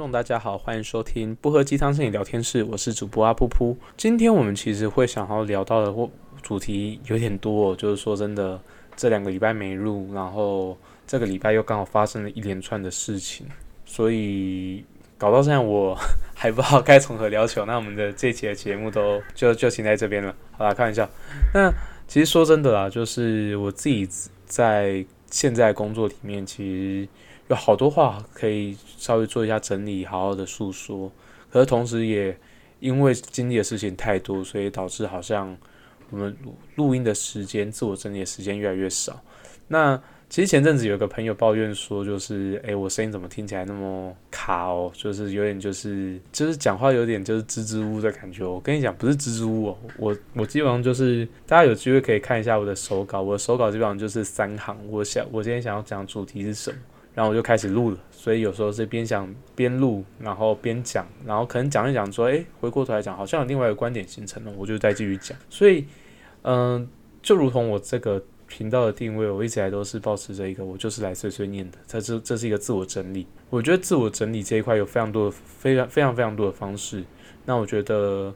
众大家好，欢迎收听不喝鸡汤是你聊天室，我是主播阿噗噗。今天我们其实会想要聊到的或主题有点多，就是说真的，这两个礼拜没录，然后这个礼拜又刚好发生了一连串的事情，所以搞到现在我还不知道该从何聊起。那我们的这期的节目都就就停在这边了。好啦，开玩笑。那其实说真的啦，就是我自己在现在工作里面，其实。有好多话可以稍微做一下整理，好好的诉说。可是同时也因为经历的事情太多，所以导致好像我们录音的时间、自我整理的时间越来越少。那其实前阵子有个朋友抱怨说，就是诶，我声音怎么听起来那么卡哦？就是有点就是就是讲话有点就是支支吾吾的感觉。我跟你讲，不是支支吾吾，我我基本上就是大家有机会可以看一下我的手稿，我的手稿基本上就是三行。我想我今天想要讲主题是什么？然后我就开始录了，所以有时候是边想边录，然后边讲，然后可能讲一讲说，哎，回过头来讲，好像有另外一个观点形成了，我就再继续讲。所以，嗯，就如同我这个频道的定位，我一直来都是保持着一个，我就是来碎碎念的，这是这是一个自我整理。我觉得自我整理这一块有非常多的、非常非常非常多的方式。那我觉得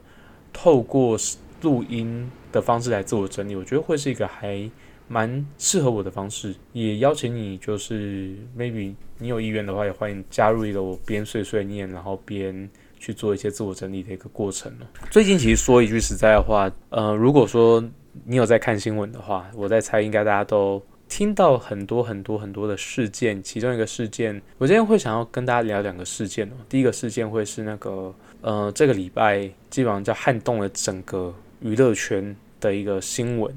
透过录音的方式来自我整理，我觉得会是一个还。蛮适合我的方式，也邀请你，就是 maybe 你有意愿的话，也欢迎加入一个我边碎碎念，然后边去做一些自我整理的一个过程最近其实说一句实在的话，呃，如果说你有在看新闻的话，我在猜应该大家都听到很多很多很多的事件，其中一个事件，我今天会想要跟大家聊两个事件哦。第一个事件会是那个，呃，这个礼拜基本上叫撼动了整个娱乐圈的一个新闻。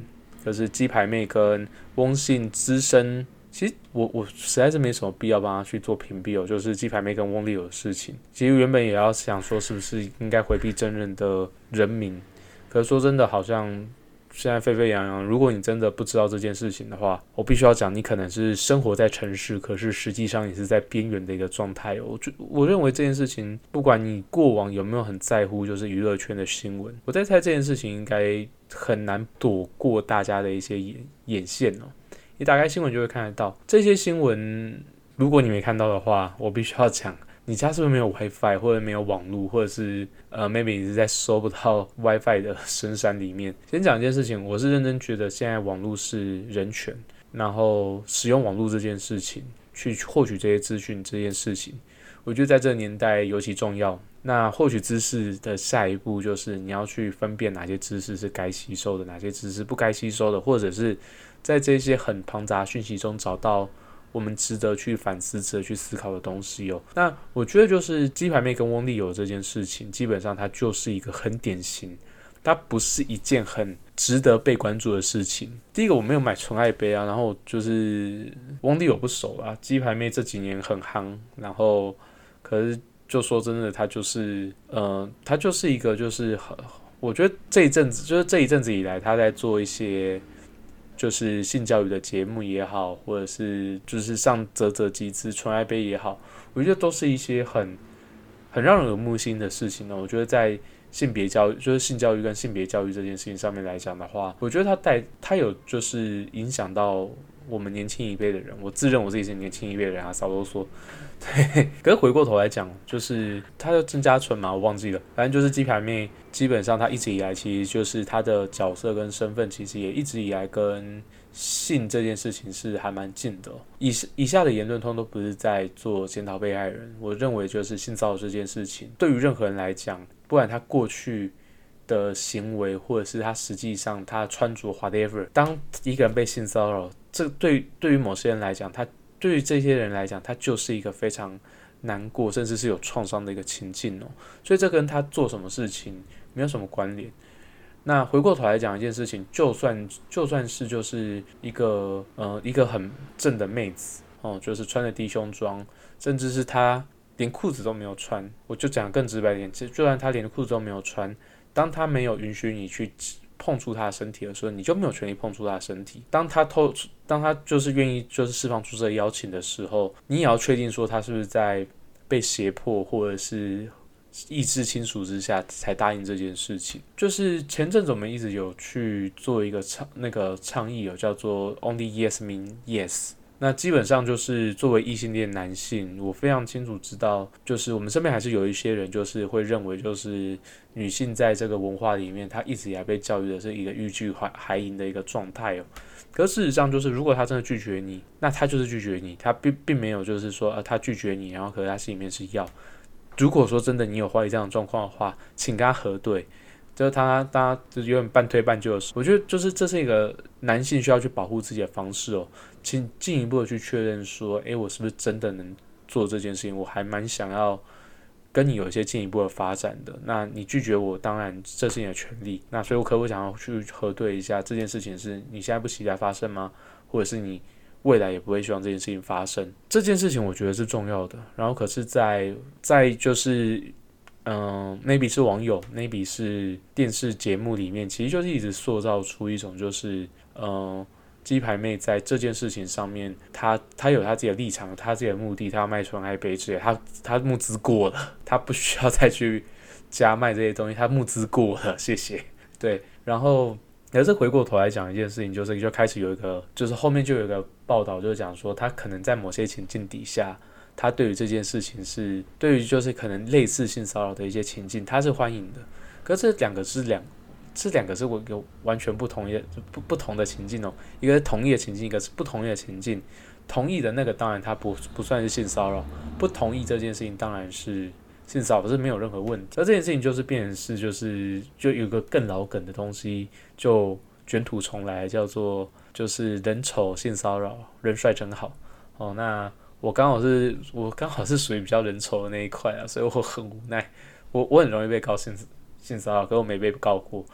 就是鸡排妹跟翁姓资深，其实我我实在是没什么必要帮他去做屏蔽哦。就是鸡排妹跟翁立友的事情，其实原本也要想说是不是应该回避真人的人名，可是说真的，好像。现在沸沸扬扬，如果你真的不知道这件事情的话，我必须要讲，你可能是生活在城市，可是实际上也是在边缘的一个状态哦。我就我认为这件事情，不管你过往有没有很在乎，就是娱乐圈的新闻，我在猜这件事情应该很难躲过大家的一些眼眼线哦。你打开新闻就会看得到这些新闻，如果你没看到的话，我必须要讲。你家是不是没有 WiFi，或者没有网络，或者是呃，maybe 你是在收不到 WiFi 的深山里面？先讲一件事情，我是认真觉得现在网络是人权，然后使用网络这件事情去获取这些资讯这件事情，我觉得在这个年代尤其重要。那获取知识的下一步就是你要去分辨哪些知识是该吸收的，哪些知识不该吸收的，或者是在这些很庞杂讯息中找到。我们值得去反思、值得去思考的东西哦。那我觉得就是鸡排妹跟翁立友这件事情，基本上它就是一个很典型，它不是一件很值得被关注的事情。第一个，我没有买纯爱杯啊，然后就是翁立友不熟啊。鸡排妹这几年很夯，然后可是就说真的，他就是呃，他就是一个就是很，我觉得这一阵子就是这一阵子以来，他在做一些。就是性教育的节目也好，或者是就是上泽泽集资纯爱杯也好，我觉得都是一些很很让人耳目心的事情呢。我觉得在性别教育，就是性教育跟性别教育这件事情上面来讲的话，我觉得他带他有就是影响到。我们年轻一辈的人，我自认我自己是年轻一辈的人啊，少啰嗦。对，可是回过头来讲，就是他的郑嘉纯嘛，我忘记了。反正就是鸡排妹，基本上他一直以来，其实就是他的角色跟身份，其实也一直以来跟性这件事情是还蛮近的。以以下的言论通都不是在做检讨被害人，我认为就是性骚扰这件事情，对于任何人来讲，不管他过去。的行为，或者是他实际上他穿着 whatever，当一个人被性骚扰，这对对于某些人来讲，他对于这些人来讲，他就是一个非常难过，甚至是有创伤的一个情境哦。所以这跟他做什么事情没有什么关联。那回过头来讲一件事情，就算就算是就是一个呃一个很正的妹子哦，就是穿着低胸装，甚至是她连裤子都没有穿，我就讲更直白一点，就就算她连裤子都没有穿。当他没有允许你去碰触他的身体的时候，你就没有权利碰触他的身体。当他透，当他就是愿意就是释放出这个邀请的时候，你也要确定说他是不是在被胁迫或者是意志亲属之下才答应这件事情。就是前阵子我们一直有去做一个倡那个倡议，有叫做 Only Yes Mean Yes，那基本上就是作为异性恋男性，我非常清楚知道，就是我们身边还是有一些人，就是会认为，就是女性在这个文化里面，她一直以来被教育的是一个欲拒还还迎的一个状态哦。可事实上，就是如果她真的拒绝你，那她就是拒绝你，她并并没有就是说，呃，她拒绝你，然后可是她心里面是要。如果说真的你有怀疑这样的状况的话，请跟他核对。就是他，大家就是有点半推半就的事。我觉得就是这是一个男性需要去保护自己的方式哦，请进一步的去确认说，诶，我是不是真的能做这件事情？我还蛮想要跟你有一些进一步的发展的。那你拒绝我，当然这是你的权利。那所以我可不想要去核对一下这件事情是你现在不期待发生吗？或者是你未来也不会希望这件事情发生？这件事情我觉得是重要的。然后可是，在在就是。嗯，maybe 是网友，maybe 是电视节目里面，其实就是一直塑造出一种就是，嗯，鸡排妹在这件事情上面，她她有她自己的立场，她自己的目的，她要卖纯爱杯之类，她她募资过了，她不需要再去加卖这些东西，她募资过了，谢谢。对，然后，可是回过头来讲一件事情，就是就开始有一个，就是后面就有一个报道，就是讲说，她可能在某些情境底下。他对于这件事情是对于就是可能类似性骚扰的一些情境，他是欢迎的。可这两个是两，这两个是我有完全不同的不不同的情境哦。一个是同意的情境，一个是不同意的情境。同意的那个当然他不不算是性骚扰，不同意这件事情当然是性骚扰，是没有任何问题。而这件事情就是变成是就是就有个更老梗的东西，就卷土重来，叫做就是人丑性骚扰，人帅真好哦。那我刚好是我刚好是属于比较人丑的那一块啊，所以我很无奈。我我很容易被告性性骚扰，可我没被告过。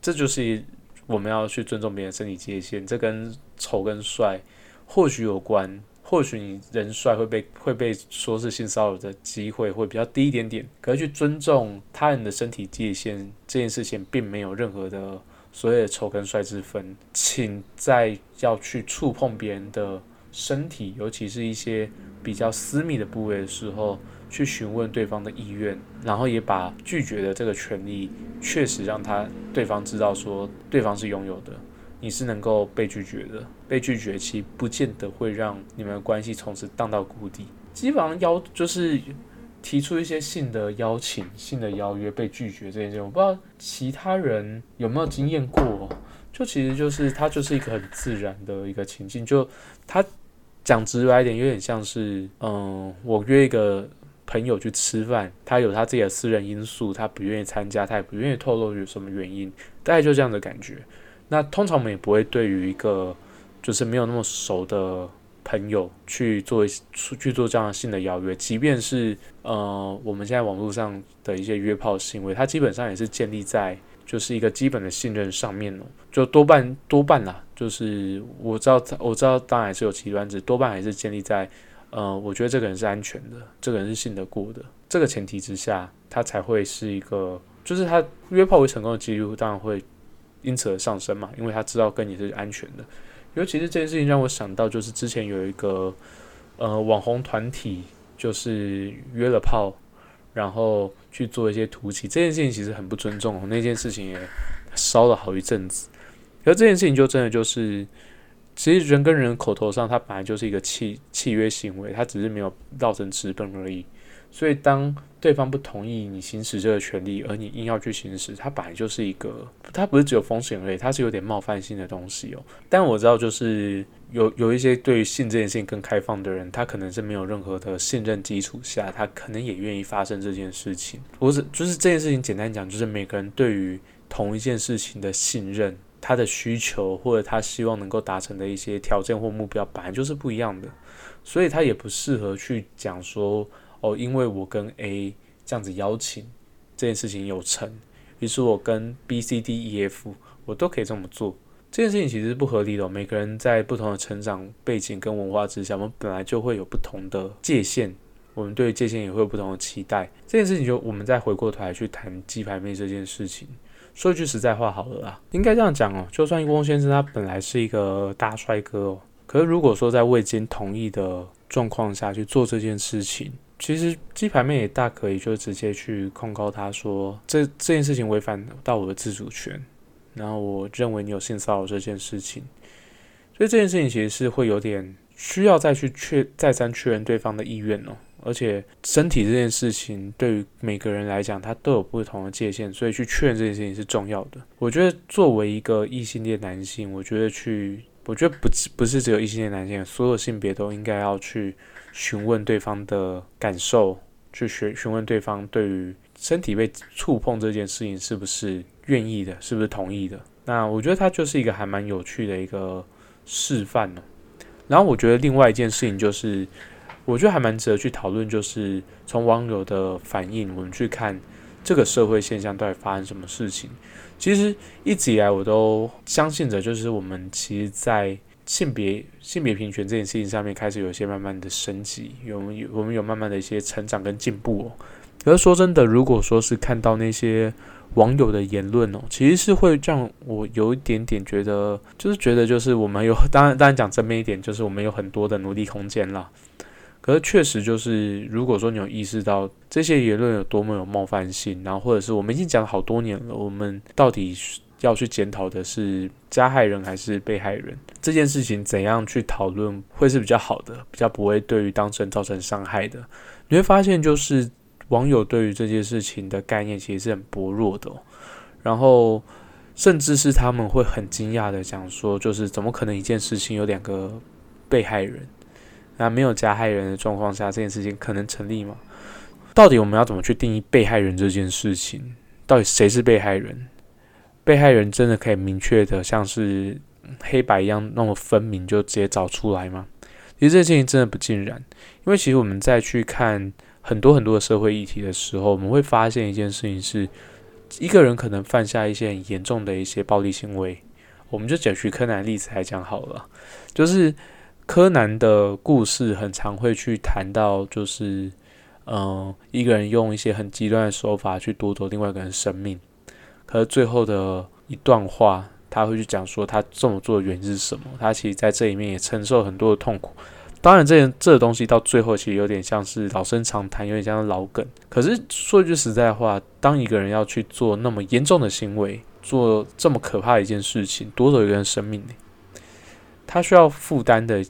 这就是我们要去尊重别人身体界限。这跟丑跟帅或许有关，或许你人帅会被会被说是性骚扰的机会会比较低一点点。可是去尊重他人的身体界限这件事情，并没有任何的所谓的丑跟帅之分。请在要去触碰别人的。身体，尤其是一些比较私密的部位的时候，去询问对方的意愿，然后也把拒绝的这个权利，确实让他对方知道说对方是拥有的，你是能够被拒绝的。被拒绝其实不见得会让你们的关系从此荡到谷底。基本上邀就是提出一些性的邀请、性的邀约被拒绝这件事，我不知道其他人有没有经验过。就其实就是它就是一个很自然的一个情境，就他。讲直白一点，有点像是，嗯，我约一个朋友去吃饭，他有他自己的私人因素，他不愿意参加，他也不愿意透露有什么原因，大概就这样的感觉。那通常我们也不会对于一个就是没有那么熟的朋友去做出去做这样的性的邀约，即便是呃我们现在网络上的一些约炮行为，它基本上也是建立在。就是一个基本的信任上面哦，就多半多半啦，就是我知道我知道，当然是有极端值，多半还是建立在，呃，我觉得这个人是安全的，这个人是信得过的，这个前提之下，他才会是一个，就是他约炮为成功的几率当然会因此而上升嘛，因为他知道跟你是安全的。尤其是这件事情让我想到，就是之前有一个呃网红团体，就是约了炮。然后去做一些突袭，这件事情其实很不尊重。那件事情也烧了好一阵子。而这件事情就真的就是，其实人跟人口头上，它本来就是一个契契约行为，它只是没有造成资本而已。所以当对方不同意你行使这个权利，而你硬要去行使，它本来就是一个，它不是只有风险而已，它是有点冒犯性的东西哦。但我知道，就是有有一些对于性这件事情更开放的人，他可能是没有任何的信任基础下，他可能也愿意发生这件事情。或者就是这件事情，简单讲，就是每个人对于同一件事情的信任，他的需求或者他希望能够达成的一些条件或目标，本来就是不一样的，所以他也不适合去讲说。哦，因为我跟 A 这样子邀请这件事情有成，于是我跟 B、C、D、E、F 我都可以这么做。这件事情其实是不合理的。每个人在不同的成长背景跟文化之下，我们本来就会有不同的界限，我们对界限也会有不同的期待。这件事情就我们再回过头来去谈鸡排妹这件事情，说一句实在话好了啦，应该这样讲哦。就算一翁先生他本来是一个大帅哥哦，可是如果说在未经同意的状况下去做这件事情，其实鸡排妹也大可以就直接去控告他说这这件事情违反到我的自主权，然后我认为你有性骚扰这件事情，所以这件事情其实是会有点需要再去确再三确认对方的意愿哦。而且身体这件事情对于每个人来讲，它都有不同的界限，所以去确认这件事情是重要的。我觉得作为一个异性恋男性，我觉得去，我觉得不不是只有异性恋男性，所有性别都应该要去询问对方的感受，去询询问对方对于身体被触碰这件事情是不是愿意的，是不是同意的。那我觉得它就是一个还蛮有趣的一个示范呢。然后我觉得另外一件事情就是。我觉得还蛮值得去讨论，就是从网友的反应，我们去看这个社会现象到底发生什么事情。其实一直以来我都相信着，就是我们其实，在性别性别平权这件事情上面开始有一些慢慢的升级，有有我们有慢慢的一些成长跟进步哦。可是说真的，如果说是看到那些网友的言论哦，其实是会让我有一点点觉得，就是觉得就是我们有当然当然讲正面一点，就是我们有很多的努力空间了。可是确实就是，如果说你有意识到这些言论有多么有冒犯性，然后或者是我们已经讲了好多年了，我们到底要去检讨的是加害人还是被害人这件事情，怎样去讨论会是比较好的，比较不会对于当事人造成伤害的？你会发现，就是网友对于这件事情的概念其实是很薄弱的，然后甚至是他们会很惊讶的讲说，就是怎么可能一件事情有两个被害人？那没有加害人的状况下，这件事情可能成立吗？到底我们要怎么去定义被害人这件事情？到底谁是被害人？被害人真的可以明确的像是黑白一样那么分明，就直接找出来吗？其实这件事情真的不尽然，因为其实我们在去看很多很多的社会议题的时候，我们会发现一件事情是，一个人可能犯下一些很严重的一些暴力行为，我们就举徐柯南例子来讲好了，就是。柯南的故事很常会去谈到，就是，嗯，一个人用一些很极端的手法去夺走另外一个人生命，可是最后的一段话，他会去讲说他这么做的原因是什么？他其实在这里面也承受很多的痛苦。当然，这这东西到最后其实有点像是老生常谈，有点像老梗。可是说句实在话，当一个人要去做那么严重的行为，做这么可怕的一件事情，夺走一个人生命他需要负担的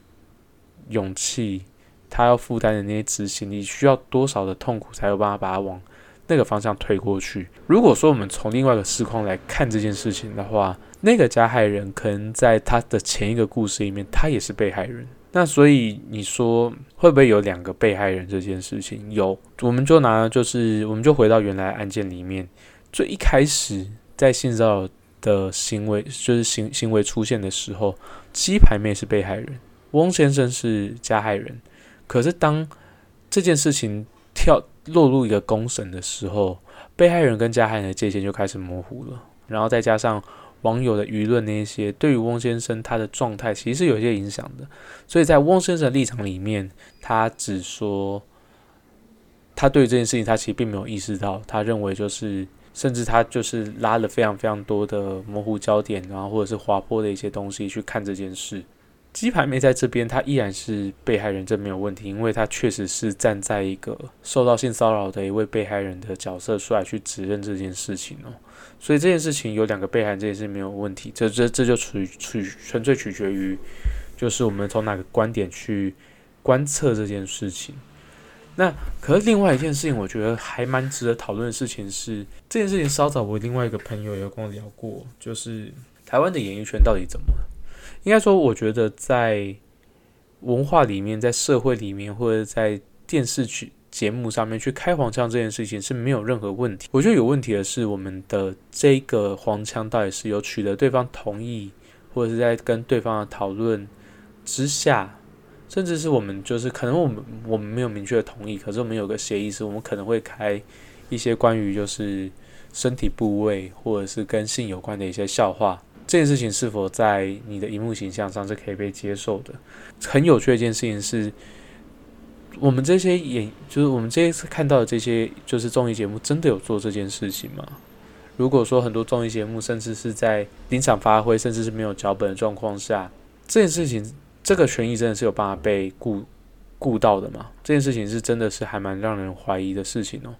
勇气，他要负担的那些执行力，需要多少的痛苦，才有办法把他往那个方向推过去？如果说我们从另外一个视况来看这件事情的话，那个加害人可能在他的前一个故事里面，他也是被害人。那所以你说会不会有两个被害人这件事情？有，我们就拿就是我们就回到原来案件里面，最一开始在性骚扰。的行为就是行行为出现的时候，鸡排妹是被害人，翁先生是加害人。可是当这件事情跳落入一个公审的时候，被害人跟加害人的界限就开始模糊了。然后再加上网友的舆论那些，对于翁先生他的状态其实是有些影响的。所以在翁先生的立场里面，他只说他对这件事情他其实并没有意识到，他认为就是。甚至他就是拉了非常非常多的模糊焦点，然后或者是滑坡的一些东西去看这件事。鸡排妹在这边，她依然是被害人，这没有问题，因为她确实是站在一个受到性骚扰的一位被害人的角色出来去指认这件事情哦。所以这件事情有两个被害人，这件事没有问题。这这这就取取纯粹取决于，就是我们从哪个观点去观测这件事情。那可是另外一件事情，我觉得还蛮值得讨论的事情是，这件事情稍早我另外一个朋友有跟我聊过，就是台湾的演艺圈到底怎么了？应该说，我觉得在文化里面、在社会里面，或者在电视剧节目上面去开黄腔这件事情是没有任何问题。我觉得有问题的是，我们的这个黄腔到底是有取得对方同意，或者是在跟对方的讨论之下。甚至是我们就是可能我们我们没有明确的同意，可是我们有个协议，是我们可能会开一些关于就是身体部位或者是跟性有关的一些笑话。这件事情是否在你的荧幕形象上是可以被接受的？很有趣的一件事情是，我们这些演就是我们这一次看到的这些就是综艺节目，真的有做这件事情吗？如果说很多综艺节目甚至是在临场发挥，甚至是没有脚本的状况下，这件事情。这个权益真的是有办法被顾顾到的吗？这件事情是真的是还蛮让人怀疑的事情哦。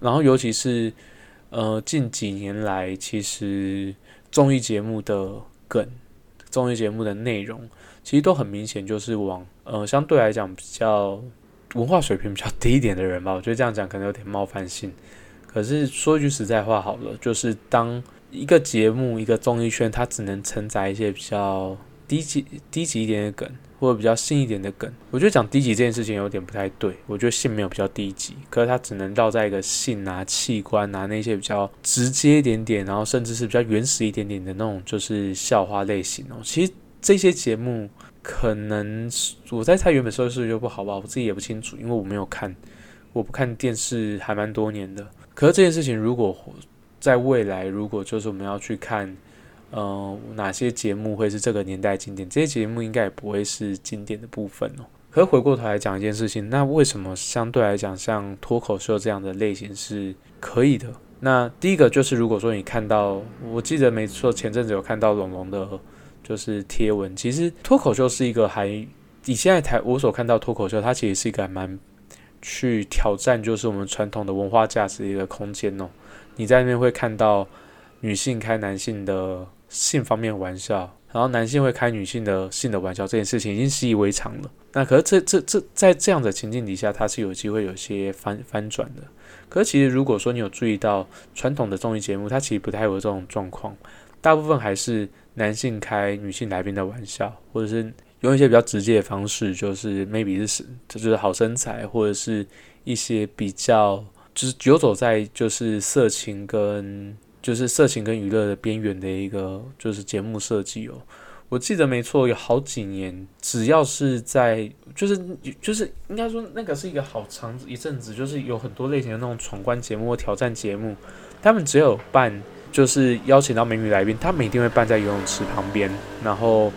然后尤其是呃近几年来，其实综艺节目的梗综艺节目的内容，其实都很明显就是往呃相对来讲比较文化水平比较低一点的人吧。我觉得这样讲可能有点冒犯性。可是说一句实在话好了，就是当一个节目、一个综艺圈，它只能承载一些比较低级、低级一点的梗，或者比较新一点的梗。我觉得讲低级这件事情有点不太对。我觉得性没有比较低级，可是它只能绕在一个性啊、器官啊那些比较直接一点点，然后甚至是比较原始一点点的那种，就是笑话类型哦。其实这些节目可能我在猜原本收视率就不好吧，我自己也不清楚，因为我没有看，我不看电视还蛮多年的。可是这件事情，如果在未来，如果就是我们要去看，呃，哪些节目会是这个年代经典？这些节目应该也不会是经典的部分哦。可是回过头来讲一件事情，那为什么相对来讲，像脱口秀这样的类型是可以的？那第一个就是，如果说你看到，我记得没错，前阵子有看到龙龙的，就是贴文。其实脱口秀是一个还，你现在台我所看到脱口秀，它其实是一个蛮。去挑战就是我们传统的文化价值的一个空间哦。你在那边会看到女性开男性的性方面玩笑，然后男性会开女性的性的玩笑，这件事情已经习以为常了。那可是这这这在这样的情境底下，它是有机会有些翻翻转的。可是其实如果说你有注意到传统的综艺节目，它其实不太有这种状况，大部分还是男性开女性来宾的玩笑，或者是。用一些比较直接的方式，就是 maybe 是这就是好身材，或者是一些比较就是游走在就是色情跟就是色情跟娱乐的边缘的一个就是节目设计哦。我记得没错，有好几年，只要是在就是就是应该说那个是一个好长一阵子，就是有很多类型的那种闯关节目或挑战节目，他们只有办就是邀请到美女来宾，他们一定会办在游泳池旁边，然后。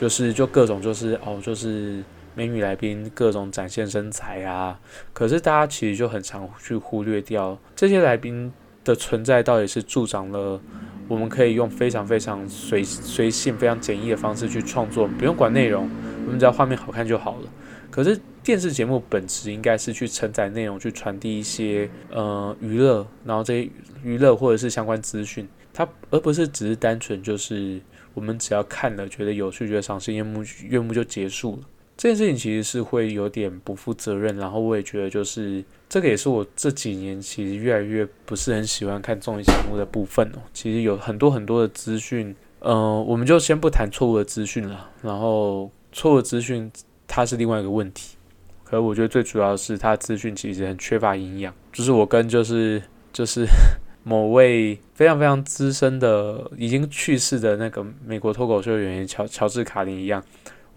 就是就各种就是哦，就是美女来宾各种展现身材啊，可是大家其实就很常去忽略掉这些来宾的存在，到底是助长了我们可以用非常非常随随性、非常简易的方式去创作，不用管内容，我们只要画面好看就好了。可是电视节目本质应该是去承载内容，去传递一些呃娱乐，然后这些娱乐或者是相关资讯，它而不是只是单纯就是。我们只要看了觉得有趣、觉得赏心悦目、悦目就结束了。这件事情其实是会有点不负责任。然后我也觉得，就是这个也是我这几年其实越来越不是很喜欢看综艺节目的部分哦。其实有很多很多的资讯，嗯，我们就先不谈错误的资讯了。然后错误资讯它是另外一个问题。可是我觉得最主要是它资讯其实很缺乏营养。就是我跟就是就是。某位非常非常资深的、已经去世的那个美国脱口秀演员乔乔治卡林一样，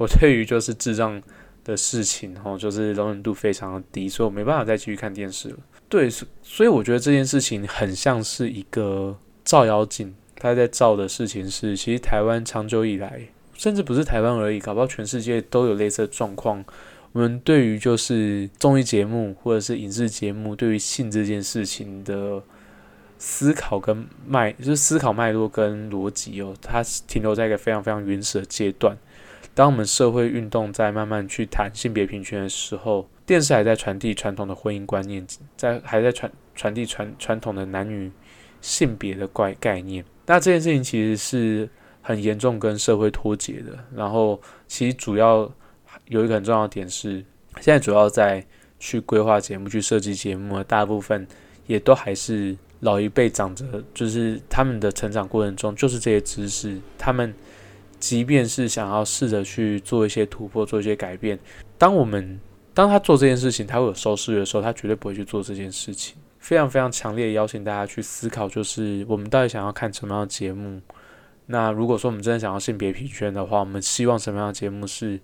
我对于就是智障的事情，然后就是容忍度非常的低，所以我没办法再继续看电视了。对，所以我觉得这件事情很像是一个照妖镜，他在照的事情是，其实台湾长久以来，甚至不是台湾而已，搞不好全世界都有类似的状况。我们对于就是综艺节目或者是影视节目，对于性这件事情的。思考跟脉就是思考脉络跟逻辑哦，它停留在一个非常非常原始的阶段。当我们社会运动在慢慢去谈性别平权的时候，电视还在传递传统的婚姻观念，在还在传传递传传统的男女性别的怪概念。那这件事情其实是很严重跟社会脱节的。然后其实主要有一个很重要的点是，现在主要在去规划节目、去设计节目，大部分也都还是。老一辈长着，就是他们的成长过程中，就是这些知识。他们即便是想要试着去做一些突破，做一些改变，当我们当他做这件事情，他会有收视率的时候，他绝对不会去做这件事情。非常非常强烈的邀请大家去思考，就是我们到底想要看什么样的节目。那如果说我们真的想要性别平权的话，我们希望什么样的节目是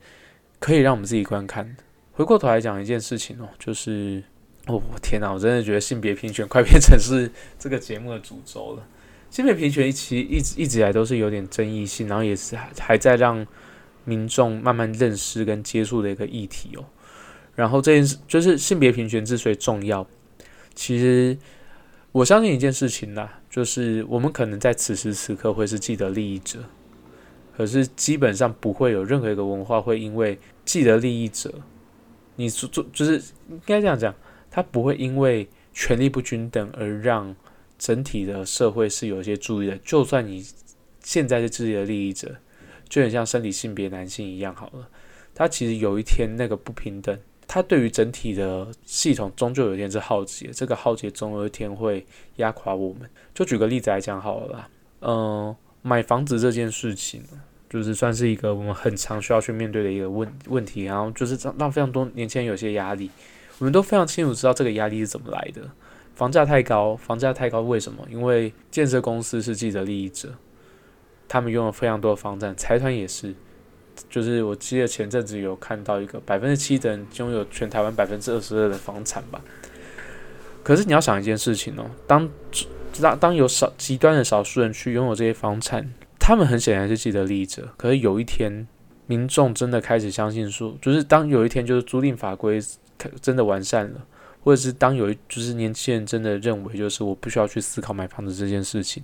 可以让我们自己观看的？回过头来讲一件事情哦，就是。哦天哪！我真的觉得性别平权快变成是这个节目的主轴了。性别平权其实一直一直以来都是有点争议性，然后也是还还在让民众慢慢认识跟接触的一个议题哦。然后这件事就是性别平权之所以重要，其实我相信一件事情啦，就是我们可能在此时此刻会是既得利益者，可是基本上不会有任何一个文化会因为既得利益者，你做做就是应该这样讲。它不会因为权力不均等而让整体的社会是有一些注意的。就算你现在是自己的利益者，就很像生理性别男性一样好了。他其实有一天那个不平等，他对于整体的系统终究有一天是浩劫，这个浩劫总有一天会压垮我们。就举个例子来讲好了啦，嗯，买房子这件事情，就是算是一个我们很常需要去面对的一个问问题，然后就是让让非常多年轻人有些压力。我们都非常清楚知道这个压力是怎么来的，房价太高，房价太高，为什么？因为建设公司是既得利益者，他们拥有非常多的房产，财团也是。就是我记得前阵子有看到一个百分之七的人拥有全台湾百分之二十二的房产吧。可是你要想一件事情哦，当当当有少极端的少数人去拥有这些房产，他们很显然是既得利益者。可是有一天，民众真的开始相信说，就是当有一天就是租赁法规真的完善了，或者是当有一就是年轻人真的认为就是我不需要去思考买房子这件事情。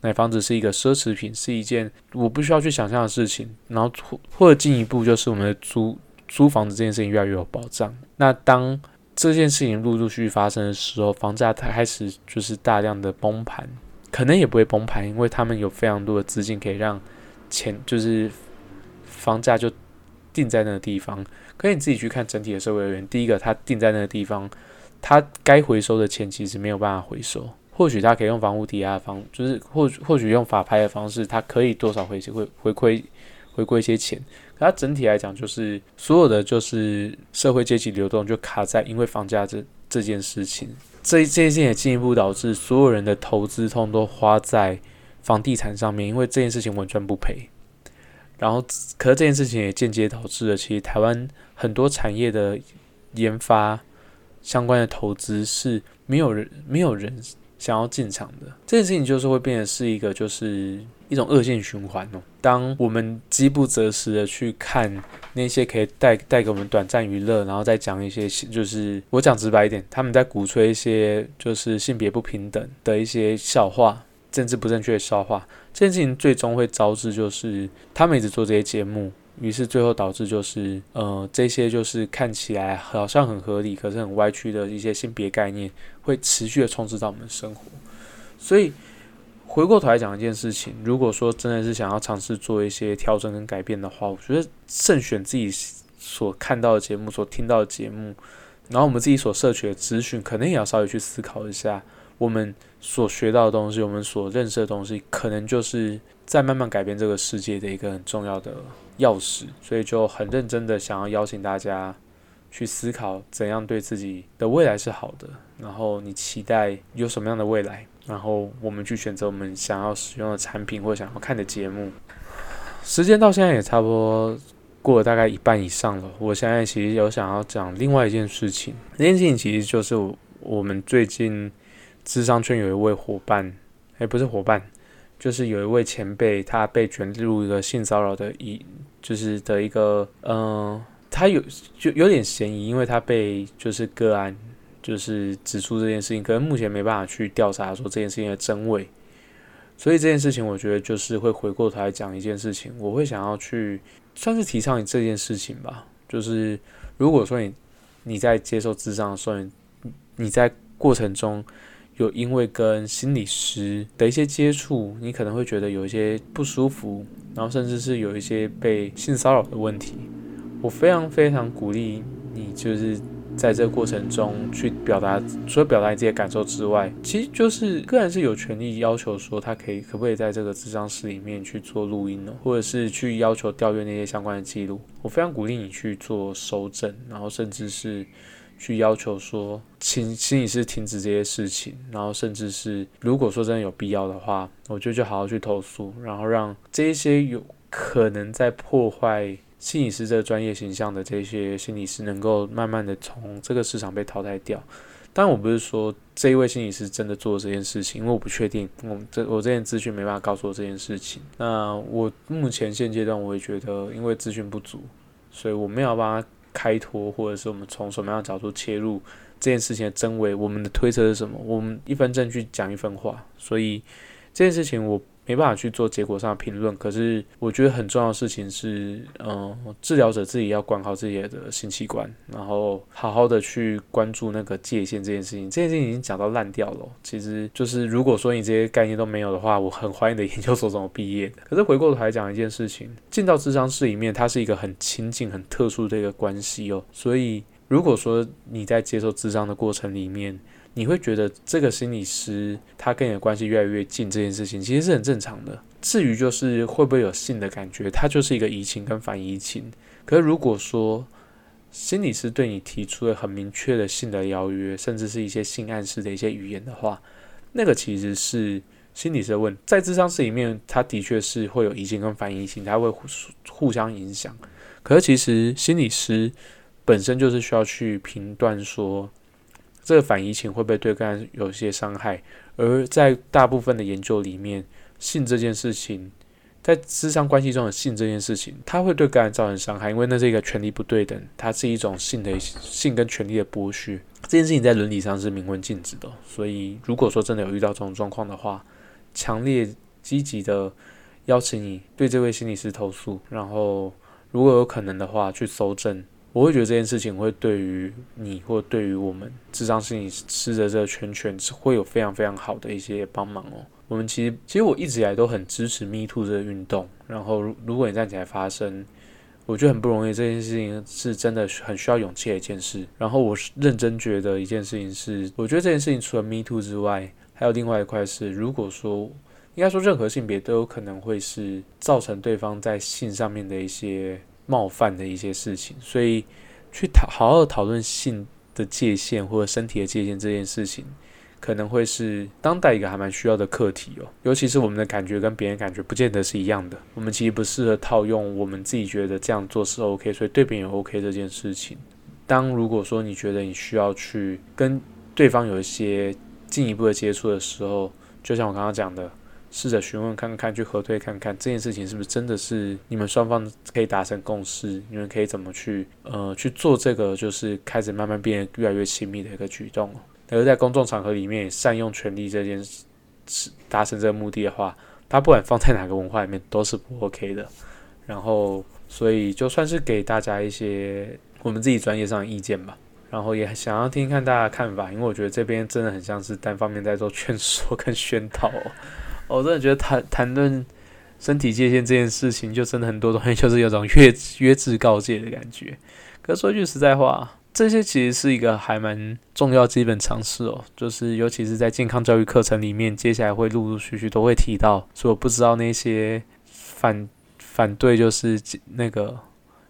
买房子是一个奢侈品，是一件我不需要去想象的事情。然后或或者进一步，就是我们的租租房子这件事情越来越有保障。那当这件事情陆陆续续发生的时候，房价它开始就是大量的崩盘，可能也不会崩盘，因为他们有非常多的资金可以让钱就是房价就定在那个地方。可以你自己去看整体的社会而言，第一个它定在那个地方，他该回收的钱其实没有办法回收。或许他可以用房屋抵押方，就是或或许用法拍的方式，他可以多少回回回馈回归一些钱。可它整体来讲，就是所有的就是社会阶级流动就卡在因为房价这这件事情，这这件事情也进一步导致所有人的投资通都花在房地产上面，因为这件事情稳赚不赔。然后，可是这件事情也间接导致了，其实台湾很多产业的研发相关的投资是没有人没有人。想要进场的这件事情，就是会变得是一个，就是一种恶性循环哦。当我们饥不择食的去看那些可以带带给我们短暂娱乐，然后再讲一些，就是我讲直白一点，他们在鼓吹一些就是性别不平等的一些笑话、政治不正确的笑话，这件事情最终会招致就是他们一直做这些节目。于是最后导致就是，呃，这些就是看起来好像很合理，可是很歪曲的一些性别概念，会持续的充斥到我们的生活。所以回过头来讲一件事情，如果说真的是想要尝试做一些调整跟改变的话，我觉得慎选自己所看到的节目、所听到的节目，然后我们自己所摄取的资讯，可能也要稍微去思考一下，我们所学到的东西，我们所认识的东西，可能就是在慢慢改变这个世界的一个很重要的。钥匙，所以就很认真的想要邀请大家去思考怎样对自己的未来是好的，然后你期待有什么样的未来，然后我们去选择我们想要使用的产品或想要看的节目。时间到现在也差不多过了大概一半以上了，我现在其实有想要讲另外一件事情，那件事情其实就是我们最近智商圈有一位伙伴，哎，不是伙伴。就是有一位前辈，他被卷入一个性骚扰的一，就是的一个，嗯，他有就有点嫌疑，因为他被就是个案，就是指出这件事情，可能目前没办法去调查说这件事情的真伪，所以这件事情我觉得就是会回过头来讲一件事情，我会想要去算是提倡你这件事情吧，就是如果说你你在接受智障的时候，你在过程中。有因为跟心理师的一些接触，你可能会觉得有一些不舒服，然后甚至是有一些被性骚扰的问题。我非常非常鼓励你，就是在这个过程中去表达，除了表达你自己的感受之外，其实就是个人是有权利要求说他可以可不可以在这个智商室里面去做录音呢，或者是去要求调阅那些相关的记录。我非常鼓励你去做收证，然后甚至是。去要求说，请心理师停止这些事情，然后甚至是如果说真的有必要的话，我觉得就好好去投诉，然后让这些有可能在破坏心理师这个专业形象的这些心理师能够慢慢的从这个市场被淘汰掉。当然，我不是说这一位心理师真的做这件事情，因为我不确定，我这我这件资讯没办法告诉我这件事情。那我目前现阶段，我也觉得因为资讯不足，所以我没有办法。开脱，或者是我们从什么样的角度切入这件事情的真伪，我们的推测是什么？我们一分证据讲一分话，所以这件事情我没办法去做结果上的评论。可是我觉得很重要的事情是，嗯，治疗者自己要管好自己的性器官，然后好好的去关注那个界限这件事情。这件事情已经讲到烂掉了。其实就是如果说你这些概念都没有的话，我很怀疑你的研究所怎么毕业的。可是回过头来讲一件事情，进到智商室里面，它是一个很亲近、很特殊的一个关系哦。所以如果说你在接受智商的过程里面，你会觉得这个心理师他跟你的关系越来越近，这件事情其实是很正常的。至于就是会不会有性的感觉，它就是一个移情跟反移情。可是如果说心理师对你提出了很明确的性的邀约，甚至是一些性暗示的一些语言的话，那个其实是心理师问。在智商室里面，它的确是会有移情跟反移情，它会互互相影响。可是其实心理师本身就是需要去评断说。这个反移情会不会对个人有些伤害？而在大部分的研究里面，性这件事情，在智商关系中的性这件事情，它会对个人造成伤害，因为那是一个权力不对等，它是一种性的性跟权力的剥削。这件事情在伦理上是明文禁止的。所以，如果说真的有遇到这种状况的话，强烈积极的邀请你对这位心理师投诉，然后如果有可能的话，去搜证。我会觉得这件事情会对于你或对于我们智商心理师的这个圈圈会有非常非常好的一些帮忙哦。我们其实其实我一直以来都很支持 Me Too 这个运动。然后如如果你站起来发声，我觉得很不容易。这件事情是真的很需要勇气的一件事。然后我是认真觉得一件事情是，我觉得这件事情除了 Me Too 之外，还有另外一块是，如果说应该说任何性别都有可能会是造成对方在性上面的一些。冒犯的一些事情，所以去讨好好的讨论性的界限或者身体的界限这件事情，可能会是当代一个还蛮需要的课题哦。尤其是我们的感觉跟别人感觉不见得是一样的，我们其实不适合套用我们自己觉得这样做是 OK，所以对别人也 OK 这件事情。当如果说你觉得你需要去跟对方有一些进一步的接触的时候，就像我刚刚讲的。试着询问看看，去核对看看这件事情是不是真的是你们双方可以达成共识，你们可以怎么去呃去做这个，就是开始慢慢变得越来越亲密的一个举动。而在公众场合里面善用权力这件事达成这个目的的话，它不管放在哪个文化里面都是不 OK 的。然后，所以就算是给大家一些我们自己专业上的意见吧，然后也想要听看大家的看法，因为我觉得这边真的很像是单方面在做劝说跟宣导。我真的觉得谈谈论身体界限这件事情，就真的很多东西 就是有种约约制告诫的感觉。可说句实在话，这些其实是一个还蛮重要基本常识哦，就是尤其是在健康教育课程里面，接下来会陆陆续续都会提到。所以我不知道那些反反对就是那个。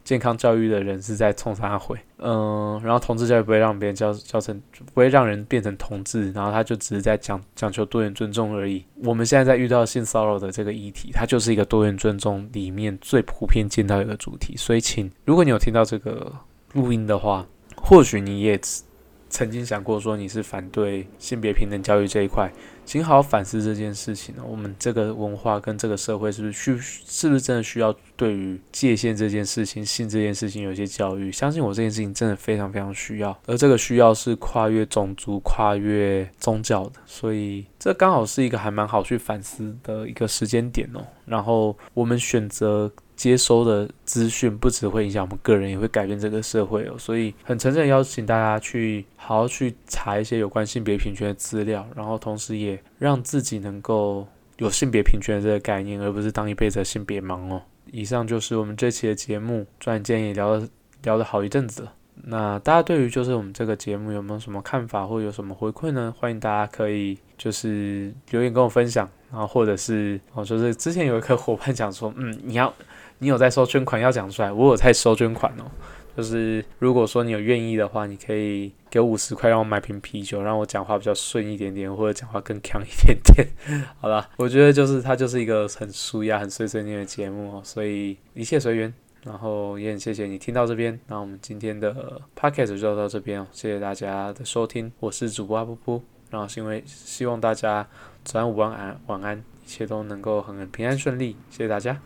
健康教育的人是在冲他回，嗯，然后同志教育不会让别人教教成，不会让人变成同志，然后他就只是在讲讲求多元尊重而已。我们现在在遇到性骚扰的这个议题，它就是一个多元尊重里面最普遍见到一个主题。所以，请如果你有听到这个录音的话，或许你也曾经想过说你是反对性别平等教育这一块。请好好反思这件事情呢。我们这个文化跟这个社会是不是需是不是真的需要对于界限这件事情、性这件事情有些教育？相信我，这件事情真的非常非常需要，而这个需要是跨越种族、跨越宗教的，所以这刚好是一个还蛮好去反思的一个时间点哦。然后我们选择。接收的资讯不只会影响我们个人，也会改变这个社会哦。所以很诚恳邀请大家去好好去查一些有关性别平权的资料，然后同时也让自己能够有性别平权的这个概念，而不是当一辈子性别盲哦。以上就是我们这期的节目，转眼间也聊了聊了好一阵子了。那大家对于就是我们这个节目有没有什么看法或有什么回馈呢？欢迎大家可以就是留言跟我分享，然后或者是哦，就是之前有一个伙伴讲说，嗯，你要。你有在收捐款要讲出来，我有在收捐款哦。就是如果说你有愿意的话，你可以给五十块，让我买瓶啤酒，让我讲话比较顺一点点，或者讲话更强一点点。好了，我觉得就是它就是一个很舒压、很碎碎念的节目哦，所以一切随缘。然后也很谢谢你听到这边，那我们今天的 podcast 就到这边哦，谢谢大家的收听，我是主播阿噗噗，然后是因为希望大家早安、午安、晚安，一切都能够很平安顺利，谢谢大家。